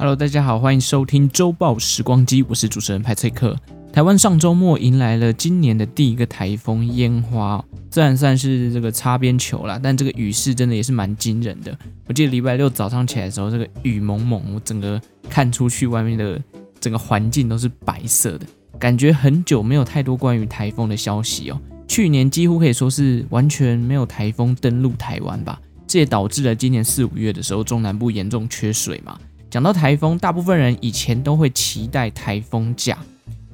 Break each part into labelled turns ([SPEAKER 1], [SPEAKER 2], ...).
[SPEAKER 1] Hello，大家好，欢迎收听周报时光机，我是主持人派翠克。台湾上周末迎来了今年的第一个台风烟花，虽然算是这个擦边球啦，但这个雨势真的也是蛮惊人的。我记得礼拜六早上起来的时候，这个雨蒙蒙，我整个看出去外面的整个环境都是白色的，感觉很久没有太多关于台风的消息哦。去年几乎可以说是完全没有台风登陆台湾吧，这也导致了今年四五月的时候中南部严重缺水嘛。讲到台风，大部分人以前都会期待台风假，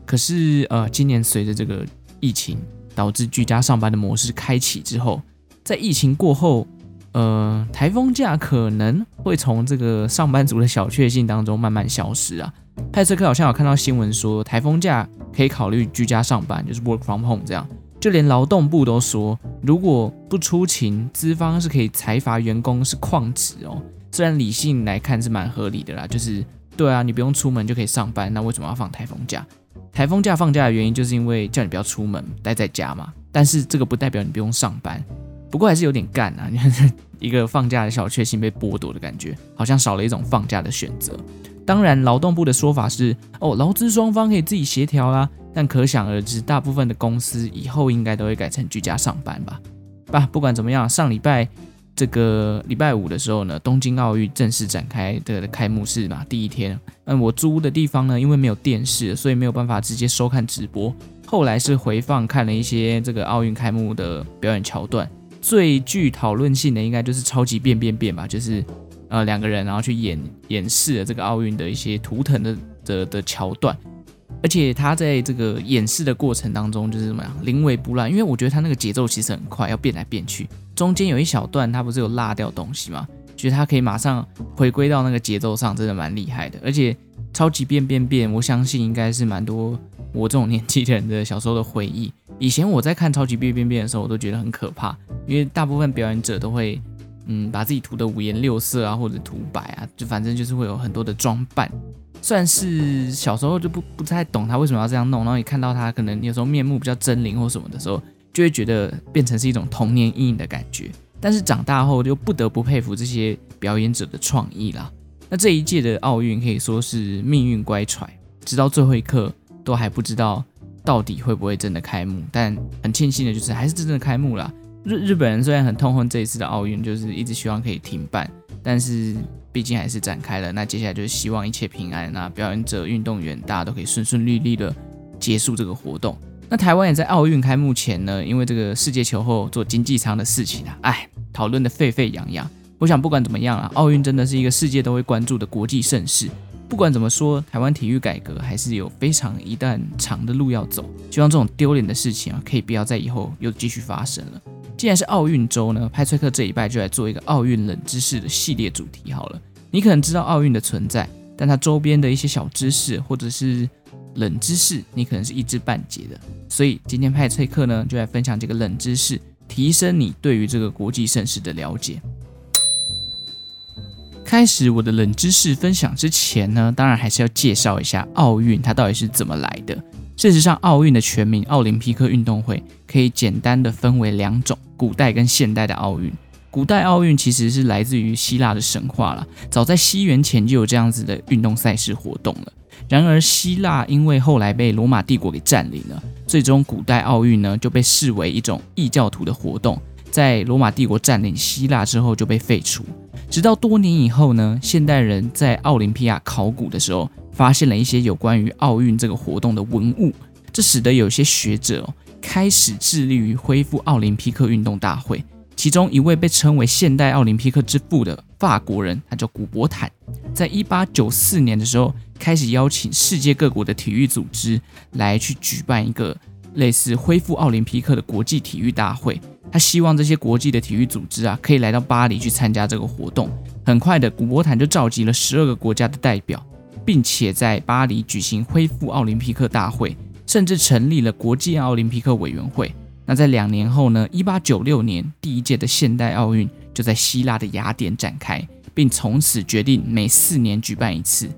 [SPEAKER 1] 可是呃，今年随着这个疫情导致居家上班的模式开启之后，在疫情过后，呃，台风假可能会从这个上班族的小确幸当中慢慢消失啊。派翠克好像有看到新闻说，台风假可以考虑居家上班，就是 work from home 这样，就连劳动部都说，如果不出勤，资方是可以裁罚员工是旷职哦。虽然理性来看是蛮合理的啦，就是对啊，你不用出门就可以上班，那为什么要放台风假？台风假放假的原因就是因为叫你不要出门，待在家嘛。但是这个不代表你不用上班，不过还是有点干啊，一个放假的小确幸被剥夺的感觉，好像少了一种放假的选择。当然，劳动部的说法是哦，劳资双方可以自己协调啦，但可想而知，大部分的公司以后应该都会改成居家上班吧。吧，不管怎么样，上礼拜。这个礼拜五的时候呢，东京奥运正式展开的开幕式嘛，第一天。嗯，我租的地方呢，因为没有电视，所以没有办法直接收看直播。后来是回放看了一些这个奥运开幕的表演桥段。最具讨论性的应该就是超级变变变吧，就是呃两个人然后去演演示了这个奥运的一些图腾的的的桥段。而且他在这个演示的过程当中，就是怎么样临危不乱，因为我觉得他那个节奏其实很快，要变来变去。中间有一小段他不是有落掉东西吗？觉得他可以马上回归到那个节奏上，真的蛮厉害的。而且超级变变变，我相信应该是蛮多我这种年纪的人的小时候的回忆。以前我在看超级变变变的时候，我都觉得很可怕，因为大部分表演者都会嗯把自己涂得五颜六色啊，或者涂白啊，就反正就是会有很多的装扮。算是小时候就不不太懂他为什么要这样弄，然后你看到他可能有时候面目比较狰狞或什么的时候，就会觉得变成是一种童年阴影的感觉。但是长大后就不得不佩服这些表演者的创意啦。那这一届的奥运可以说是命运乖舛，直到最后一刻都还不知道到底会不会真的开幕。但很庆幸的就是还是真正的开幕了。日日本人虽然很痛恨这一次的奥运，就是一直希望可以停办，但是。毕竟还是展开了，那接下来就是希望一切平安，那表演者、运动员大家都可以顺顺利利的结束这个活动。那台湾也在奥运开幕前呢，因为这个世界球后做经济舱的事情啊，哎，讨论得沸沸扬扬。我想不管怎么样啊，奥运真的是一个世界都会关注的国际盛事。不管怎么说，台湾体育改革还是有非常一段长的路要走。希望这种丢脸的事情啊，可以不要在以后又继续发生了。既然是奥运周呢，派翠克这一拜就来做一个奥运冷知识的系列主题好了。你可能知道奥运的存在，但它周边的一些小知识或者是冷知识，你可能是一知半解的。所以今天派翠克呢，就来分享这个冷知识，提升你对于这个国际盛事的了解。开始我的冷知识分享之前呢，当然还是要介绍一下奥运它到底是怎么来的。事实上，奥运的全名奥林匹克运动会可以简单的分为两种：古代跟现代的奥运。古代奥运其实是来自于希腊的神话了，早在西元前就有这样子的运动赛事活动了。然而，希腊因为后来被罗马帝国给占领了，最终古代奥运呢就被视为一种异教徒的活动，在罗马帝国占领希腊之后就被废除。直到多年以后呢，现代人在奥林匹亚考古的时候，发现了一些有关于奥运这个活动的文物，这使得有些学者，开始致力于恢复奥林匹克运动大会。其中一位被称为现代奥林匹克之父的法国人，他叫古伯坦，在一八九四年的时候，开始邀请世界各国的体育组织来去举办一个类似恢复奥林匹克的国际体育大会。他希望这些国际的体育组织啊，可以来到巴黎去参加这个活动。很快的，古伯坦就召集了十二个国家的代表，并且在巴黎举行恢复奥林匹克大会，甚至成立了国际奥林匹克委员会。那在两年后呢，一八九六年，第一届的现代奥运就在希腊的雅典展开，并从此决定每四年举办一次。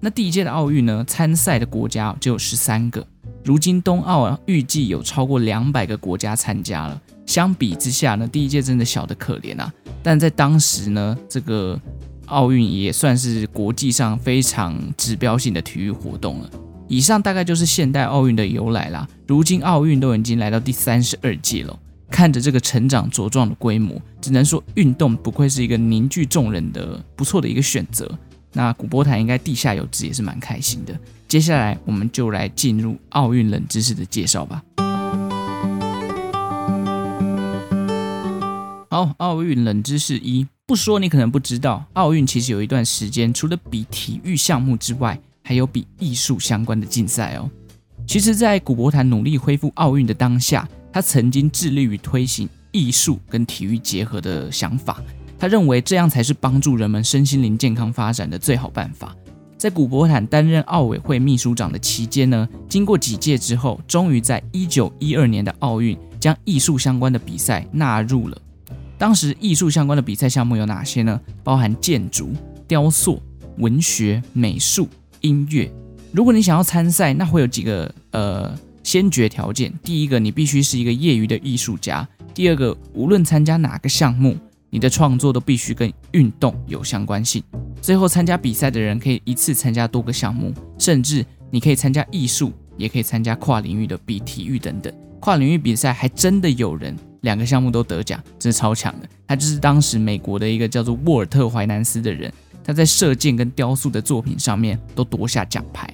[SPEAKER 1] 那第一届的奥运呢，参赛的国家就有十三个。如今冬奥啊，预计有超过两百个国家参加了。相比之下呢，第一届真的小得可怜啊。但在当时呢，这个奥运也算是国际上非常指标性的体育活动了。以上大概就是现代奥运的由来啦。如今奥运都已经来到第三十二届了，看着这个成长茁壮的规模，只能说运动不愧是一个凝聚众人的不错的一个选择。那古波谭应该地下有知也是蛮开心的。接下来我们就来进入奥运冷知识的介绍吧。好，奥运冷知识一，不说你可能不知道，奥运其实有一段时间，除了比体育项目之外，还有比艺术相关的竞赛哦。其实，在古波谭努力恢复奥运的当下，他曾经致力于推行艺术跟体育结合的想法。他认为这样才是帮助人们身心灵健康发展的最好办法。在古波谭担任奥委会秘书长的期间呢，经过几届之后，终于在一九一二年的奥运将艺术相关的比赛纳入了。当时艺术相关的比赛项目有哪些呢？包含建筑、雕塑、文学、美术、音乐。如果你想要参赛，那会有几个呃先决条件：第一个，你必须是一个业余的艺术家；第二个，无论参加哪个项目，你的创作都必须跟运动有相关性。最后，参加比赛的人可以一次参加多个项目，甚至你可以参加艺术，也可以参加跨领域的比体育等等。跨领域比赛还真的有人。两个项目都得奖，真是超强的。他就是当时美国的一个叫做沃尔特·怀南斯的人，他在射箭跟雕塑的作品上面都夺下奖牌。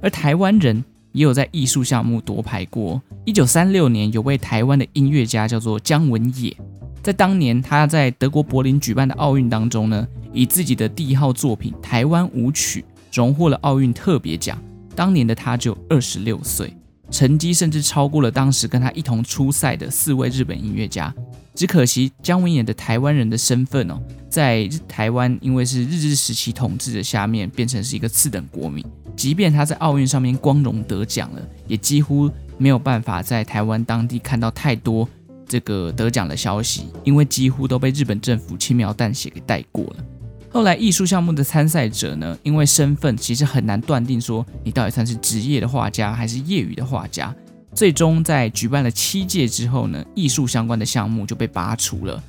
[SPEAKER 1] 而台湾人也有在艺术项目夺牌过。一九三六年，有位台湾的音乐家叫做姜文也，在当年他在德国柏林举办的奥运当中呢，以自己的第一号作品《台湾舞曲》荣获了奥运特别奖。当年的他就二十六岁。成绩甚至超过了当时跟他一同出赛的四位日本音乐家，只可惜姜文也的台湾人的身份哦，在台湾因为是日治时期统治的下面，变成是一个次等国民。即便他在奥运上面光荣得奖了，也几乎没有办法在台湾当地看到太多这个得奖的消息，因为几乎都被日本政府轻描淡写给带过了。后来艺术项目的参赛者呢，因为身份其实很难断定说你到底算是职业的画家还是业余的画家。最终在举办了七届之后呢，艺术相关的项目就被拔除了。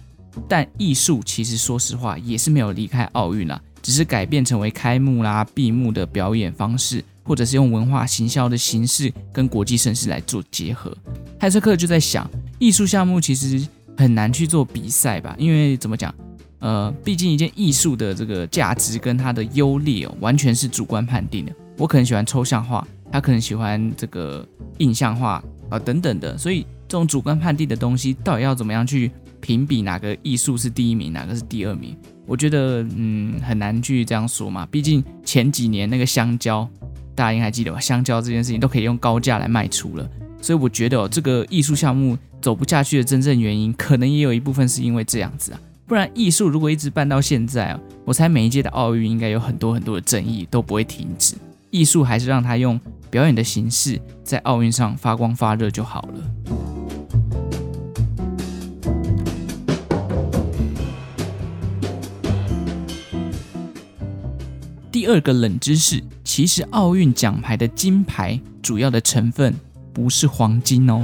[SPEAKER 1] 但艺术其实说实话也是没有离开奥运啦，只是改变成为开幕啦、闭幕的表演方式，或者是用文化行销的形式跟国际盛事来做结合。泰瑟克就在想，艺术项目其实很难去做比赛吧，因为怎么讲？呃，毕竟一件艺术的这个价值跟它的优劣哦，完全是主观判定的。我可能喜欢抽象画，他可能喜欢这个印象画啊、等等的，所以这种主观判定的东西，到底要怎么样去评比哪个艺术是第一名，哪个是第二名？我觉得嗯很难去这样说嘛。毕竟前几年那个香蕉，大家应该还记得吧？香蕉这件事情都可以用高价来卖出了，所以我觉得哦，这个艺术项目走不下去的真正原因，可能也有一部分是因为这样子啊。不然，艺术如果一直办到现在啊，我猜每一届的奥运应该有很多很多的争议都不会停止。艺术还是让它用表演的形式在奥运上发光发热就好了。第二个冷知识，其实奥运奖牌的金牌主要的成分不是黄金哦。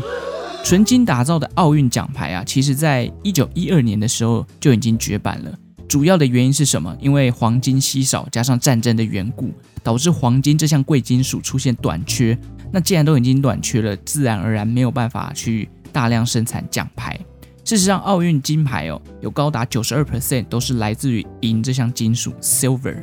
[SPEAKER 1] 纯金打造的奥运奖牌啊，其实在一九一二年的时候就已经绝版了。主要的原因是什么？因为黄金稀少，加上战争的缘故，导致黄金这项贵金属出现短缺。那既然都已经短缺了，自然而然没有办法去大量生产奖牌。事实上，奥运金牌哦，有高达九十二 percent 都是来自于银这项金属 silver。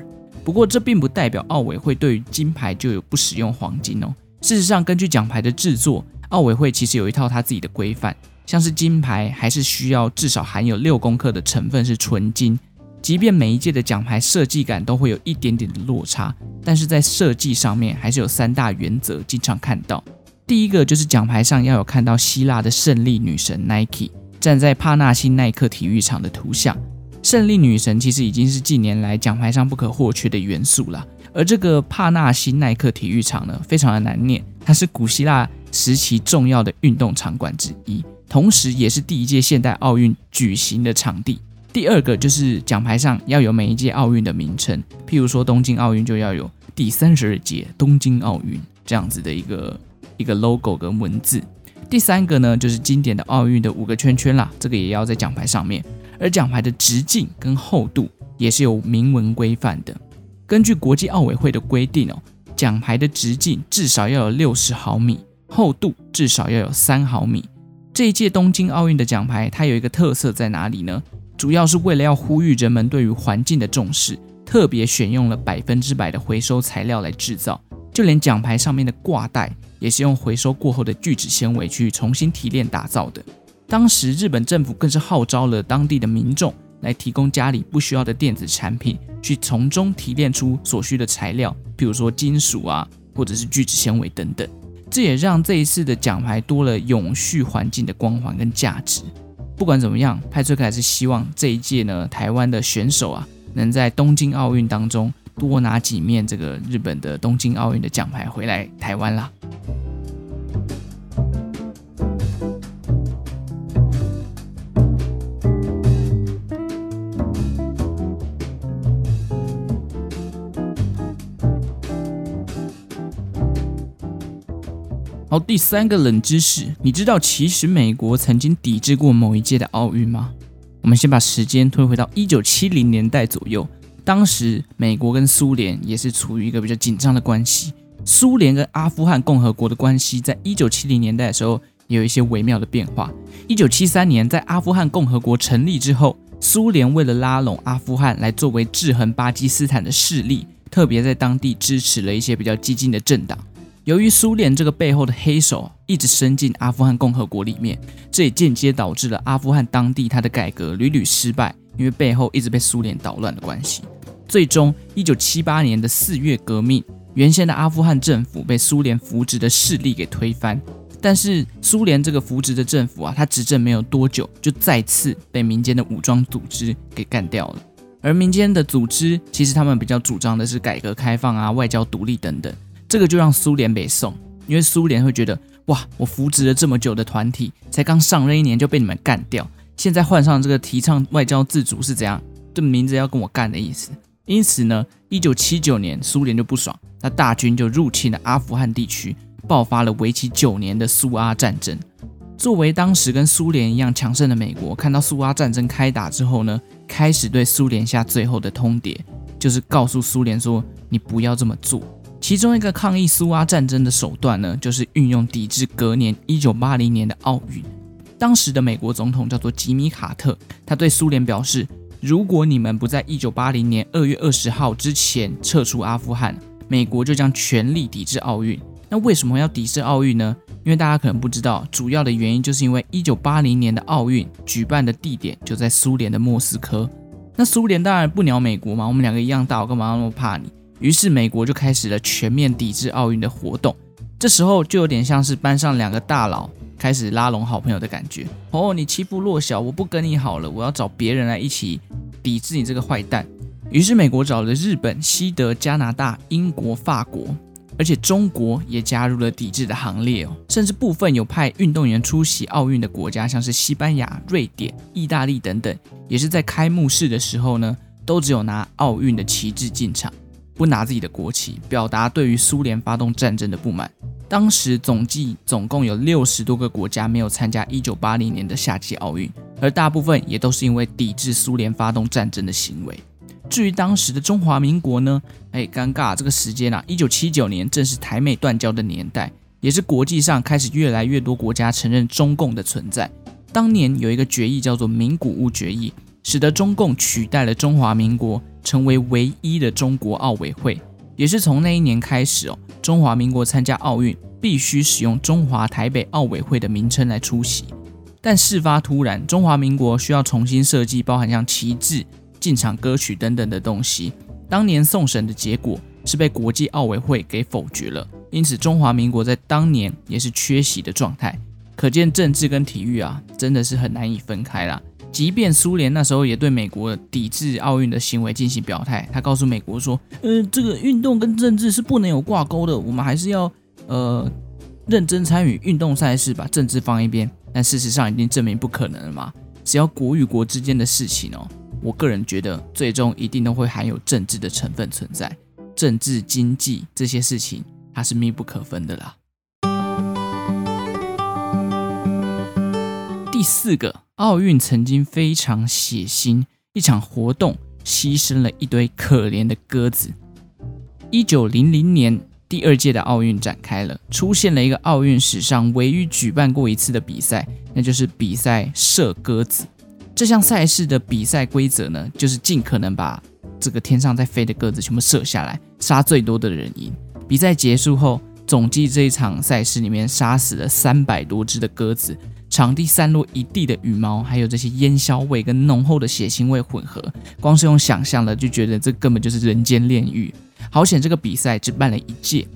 [SPEAKER 1] 不过，这并不代表奥委会对于金牌就有不使用黄金哦。事实上，根据奖牌的制作，奥委会其实有一套他自己的规范，像是金牌还是需要至少含有六公克的成分是纯金。即便每一届的奖牌设计感都会有一点点的落差，但是在设计上面还是有三大原则，经常看到。第一个就是奖牌上要有看到希腊的胜利女神 Nike 站在帕纳辛奈克体育场的图像。胜利女神其实已经是近年来奖牌上不可或缺的元素了。而这个帕纳辛奈克体育场呢，非常的难念，它是古希腊时期重要的运动场馆之一，同时也是第一届现代奥运举行的场地。第二个就是奖牌上要有每一届奥运的名称，譬如说东京奥运就要有第三十二届东京奥运这样子的一个一个 logo 跟文字。第三个呢，就是经典的奥运的五个圈圈啦，这个也要在奖牌上面。而奖牌的直径跟厚度也是有明文规范的。根据国际奥委会的规定哦，奖牌的直径至少要有六十毫米，厚度至少要有三毫米。这一届东京奥运的奖牌，它有一个特色在哪里呢？主要是为了要呼吁人们对于环境的重视，特别选用了百分之百的回收材料来制造，就连奖牌上面的挂带也是用回收过后的聚酯纤维去重新提炼打造的。当时日本政府更是号召了当地的民众来提供家里不需要的电子产品，去从中提炼出所需的材料，比如说金属啊，或者是聚酯纤维等等。这也让这一次的奖牌多了永续环境的光环跟价值。不管怎么样，派翠克还是希望这一届呢，台湾的选手啊，能在东京奥运当中多拿几面这个日本的东京奥运的奖牌回来台湾啦。好，第三个冷知识，你知道其实美国曾经抵制过某一届的奥运吗？我们先把时间推回到一九七零年代左右，当时美国跟苏联也是处于一个比较紧张的关系。苏联跟阿富汗共和国的关系，在一九七零年代的时候也有一些微妙的变化。一九七三年，在阿富汗共和国成立之后，苏联为了拉拢阿富汗来作为制衡巴基斯坦的势力，特别在当地支持了一些比较激进的政党。由于苏联这个背后的黑手一直伸进阿富汗共和国里面，这也间接导致了阿富汗当地它的改革屡屡失败，因为背后一直被苏联捣乱的关系。最终，一九七八年的四月革命，原先的阿富汗政府被苏联扶植的势力给推翻。但是苏联这个扶植的政府啊，它执政没有多久，就再次被民间的武装组织给干掉了。而民间的组织其实他们比较主张的是改革开放啊、外交独立等等。这个就让苏联北宋，因为苏联会觉得，哇，我扶植了这么久的团体，才刚上任一年就被你们干掉，现在换上这个提倡外交自主是怎样？这名字要跟我干的意思。因此呢，一九七九年苏联就不爽，那大军就入侵了阿富汗地区，爆发了为期九年的苏阿战争。作为当时跟苏联一样强盛的美国，看到苏阿战争开打之后呢，开始对苏联下最后的通牒，就是告诉苏联说，你不要这么做。其中一个抗议苏阿战争的手段呢，就是运用抵制隔年一九八零年的奥运。当时的美国总统叫做吉米·卡特，他对苏联表示：如果你们不在一九八零年二月二十号之前撤出阿富汗，美国就将全力抵制奥运。那为什么要抵制奥运呢？因为大家可能不知道，主要的原因就是因为一九八零年的奥运举办的地点就在苏联的莫斯科。那苏联当然不鸟美国嘛，我们两个一样大，我干嘛那么怕你？于是美国就开始了全面抵制奥运的活动，这时候就有点像是班上两个大佬开始拉拢好朋友的感觉。哦，你欺负弱小，我不跟你好了，我要找别人来一起抵制你这个坏蛋。于是美国找了日本、西德、加拿大、英国、法国，而且中国也加入了抵制的行列哦。甚至部分有派运动员出席奥运的国家，像是西班牙、瑞典、意大利等等，也是在开幕式的时候呢，都只有拿奥运的旗帜进场。不拿自己的国旗，表达对于苏联发动战争的不满。当时总计总共有六十多个国家没有参加一九八零年的夏季奥运，而大部分也都是因为抵制苏联发动战争的行为。至于当时的中华民国呢？哎，尴尬，这个时间啊，一九七九年正是台美断交的年代，也是国际上开始越来越多国家承认中共的存在。当年有一个决议叫做《名古屋决议》，使得中共取代了中华民国。成为唯一的中国奥委会，也是从那一年开始哦，中华民国参加奥运必须使用中华台北奥委会的名称来出席。但事发突然，中华民国需要重新设计，包含像旗帜、进场歌曲等等的东西。当年送审的结果是被国际奥委会给否决了，因此中华民国在当年也是缺席的状态。可见政治跟体育啊，真的是很难以分开啦。即便苏联那时候也对美国抵制奥运的行为进行表态，他告诉美国说：“呃，这个运动跟政治是不能有挂钩的，我们还是要呃认真参与运动赛事，把政治放一边。”但事实上已经证明不可能了嘛。只要国与国之间的事情哦，我个人觉得最终一定都会含有政治的成分存在，政治、经济这些事情它是密不可分的啦。第四个。奥运曾经非常血腥，一场活动牺牲了一堆可怜的鸽子。一九零零年，第二届的奥运展开了，出现了一个奥运史上唯一举办过一次的比赛，那就是比赛射鸽子。这项赛事的比赛规则呢，就是尽可能把这个天上在飞的鸽子全部射下来，杀最多的人赢。比赛结束后，总计这一场赛事里面杀死了三百多只的鸽子。场地散落一地的羽毛，还有这些烟硝味跟浓厚的血腥味混合，光是用想象的就觉得这根本就是人间炼狱。好险这个比赛只办了一届。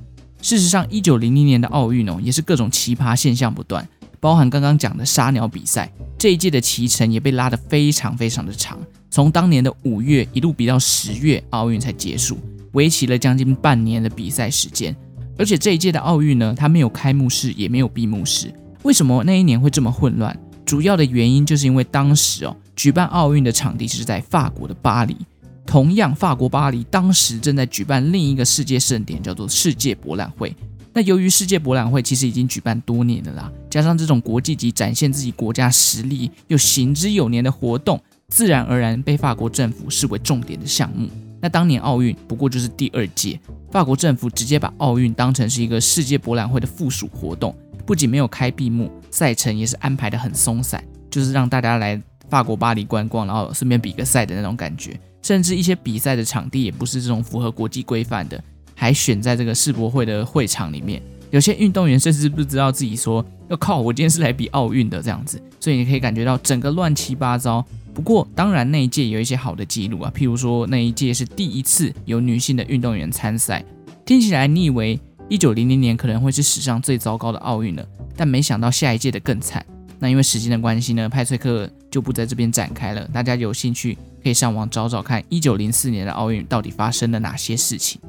[SPEAKER 1] 事实上，一九零零年的奥运哦，也是各种奇葩现象不断，包含刚刚讲的杀鸟比赛。这一届的骑程也被拉得非常非常的长，从当年的五月一路比到十月，奥运才结束，为期了将近半年的比赛时间。而且这一届的奥运呢，它没有开幕式，也没有闭幕式。为什么那一年会这么混乱？主要的原因就是因为当时哦，举办奥运的场地是在法国的巴黎。同样，法国巴黎当时正在举办另一个世界盛典，叫做世界博览会。那由于世界博览会其实已经举办多年了啦，加上这种国际级展现自己国家实力又行之有年的活动，自然而然被法国政府视为重点的项目。那当年奥运不过就是第二届，法国政府直接把奥运当成是一个世界博览会的附属活动。不仅没有开闭幕，赛程也是安排得很松散，就是让大家来法国巴黎观光，然后顺便比个赛的那种感觉。甚至一些比赛的场地也不是这种符合国际规范的，还选在这个世博会的会场里面。有些运动员甚至不知道自己说要靠，我今天是来比奥运的这样子。所以你可以感觉到整个乱七八糟。不过当然那一届有一些好的记录啊，譬如说那一届是第一次有女性的运动员参赛。听起来你以为？一九零零年可能会是史上最糟糕的奥运了，但没想到下一届的更惨。那因为时间的关系呢，派翠克就不在这边展开了。大家有兴趣可以上网找找看，一九零四年的奥运到底发生了哪些事情。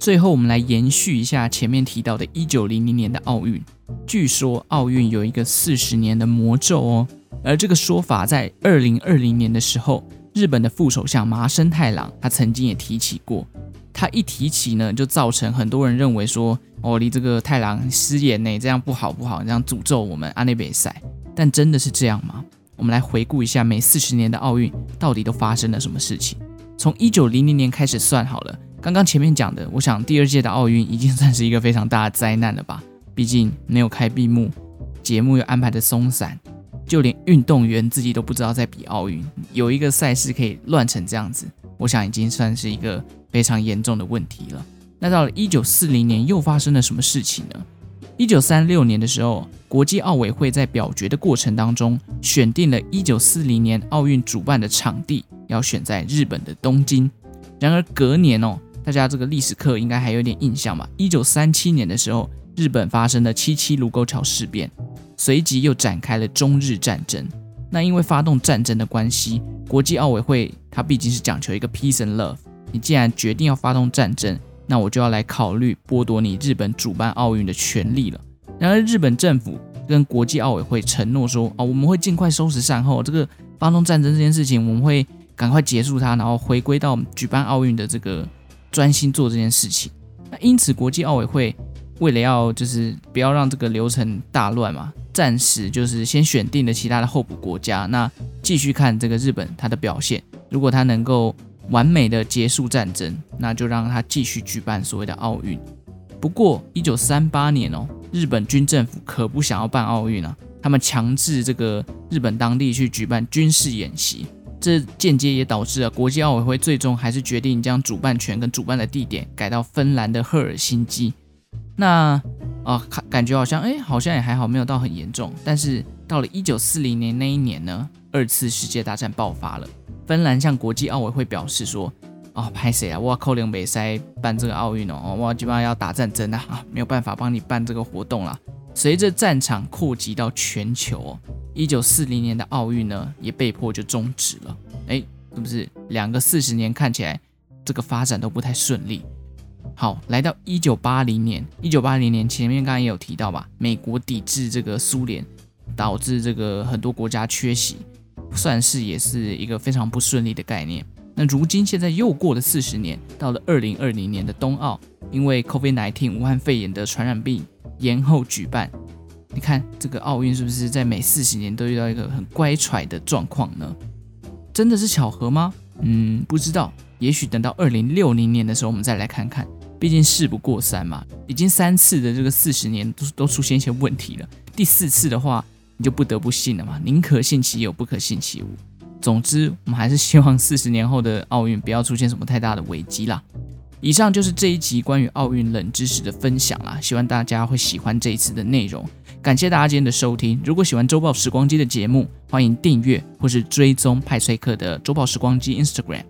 [SPEAKER 1] 最后，我们来延续一下前面提到的一九零零年的奥运。据说奥运有一个四十年的魔咒哦。而这个说法在二零二零年的时候，日本的副首相麻生太郎他曾经也提起过。他一提起呢，就造成很多人认为说，哦，你这个太郎失言呢，这样不好不好，这样诅咒我们阿内北赛。但真的是这样吗？我们来回顾一下每四十年的奥运到底都发生了什么事情。从一九零零年开始算好了，刚刚前面讲的，我想第二届的奥运已经算是一个非常大的灾难了吧？毕竟没有开闭幕，节目又安排的松散。就连运动员自己都不知道在比奥运，有一个赛事可以乱成这样子，我想已经算是一个非常严重的问题了。那到了一九四零年，又发生了什么事情呢？一九三六年的时候，国际奥委会在表决的过程当中，选定了一九四零年奥运主办的场地，要选在日本的东京。然而隔年哦，大家这个历史课应该还有点印象吧？一九三七年的时候，日本发生了七七卢沟桥事变。随即又展开了中日战争。那因为发动战争的关系，国际奥委会它毕竟是讲求一个 peace and love。你既然决定要发动战争，那我就要来考虑剥夺你日本主办奥运的权利了。然而日本政府跟国际奥委会承诺说，啊，我们会尽快收拾善后，这个发动战争这件事情，我们会赶快结束它，然后回归到举办奥运的这个专心做这件事情。那因此国际奥委会为了要就是不要让这个流程大乱嘛。暂时就是先选定了其他的候补国家，那继续看这个日本他的表现。如果他能够完美的结束战争，那就让他继续举办所谓的奥运。不过，一九三八年哦，日本军政府可不想要办奥运啊，他们强制这个日本当地去举办军事演习，这间接也导致了国际奥委会最终还是决定将主办权跟主办的地点改到芬兰的赫尔辛基。那啊，感感觉好像哎，好像也还好，没有到很严重。但是到了一九四零年那一年呢，二次世界大战爆发了。芬兰向国际奥委会表示说：“哦，拍谁啊？我扣零美塞办这个奥运哦，我基本上要打战争啊，啊，没有办法帮你办这个活动了。”随着战场扩及到全球，一九四零年的奥运呢，也被迫就终止了。哎，是不是两个四十年看起来这个发展都不太顺利？好，来到一九八零年，一九八零年前面刚刚也有提到吧，美国抵制这个苏联，导致这个很多国家缺席，算是也是一个非常不顺利的概念。那如今现在又过了四十年，到了二零二零年的冬奥，因为 COVID-19 武汉肺炎的传染病延后举办，你看这个奥运是不是在每四十年都遇到一个很乖舛的状况呢？真的是巧合吗？嗯，不知道。也许等到二零六零年的时候，我们再来看看。毕竟事不过三嘛，已经三次的这个四十年都都出现一些问题了。第四次的话，你就不得不信了嘛。宁可信其有，不可信其无。总之，我们还是希望四十年后的奥运不要出现什么太大的危机啦。以上就是这一集关于奥运冷知识的分享啦，希望大家会喜欢这一次的内容。感谢大家今天的收听。如果喜欢周报时光机的节目，欢迎订阅或是追踪派翠克的周报时光机 Instagram。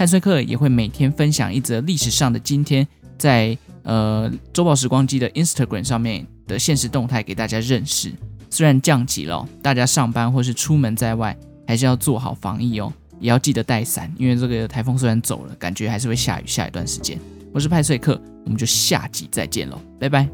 [SPEAKER 1] 派翠克也会每天分享一则历史上的今天，在呃周报时光机的 Instagram 上面的现实动态给大家认识。虽然降级了，大家上班或是出门在外，还是要做好防疫哦。也要记得带伞，因为这个台风虽然走了，感觉还是会下雨下一段时间。我是派翠克，我们就下集再见喽，拜拜。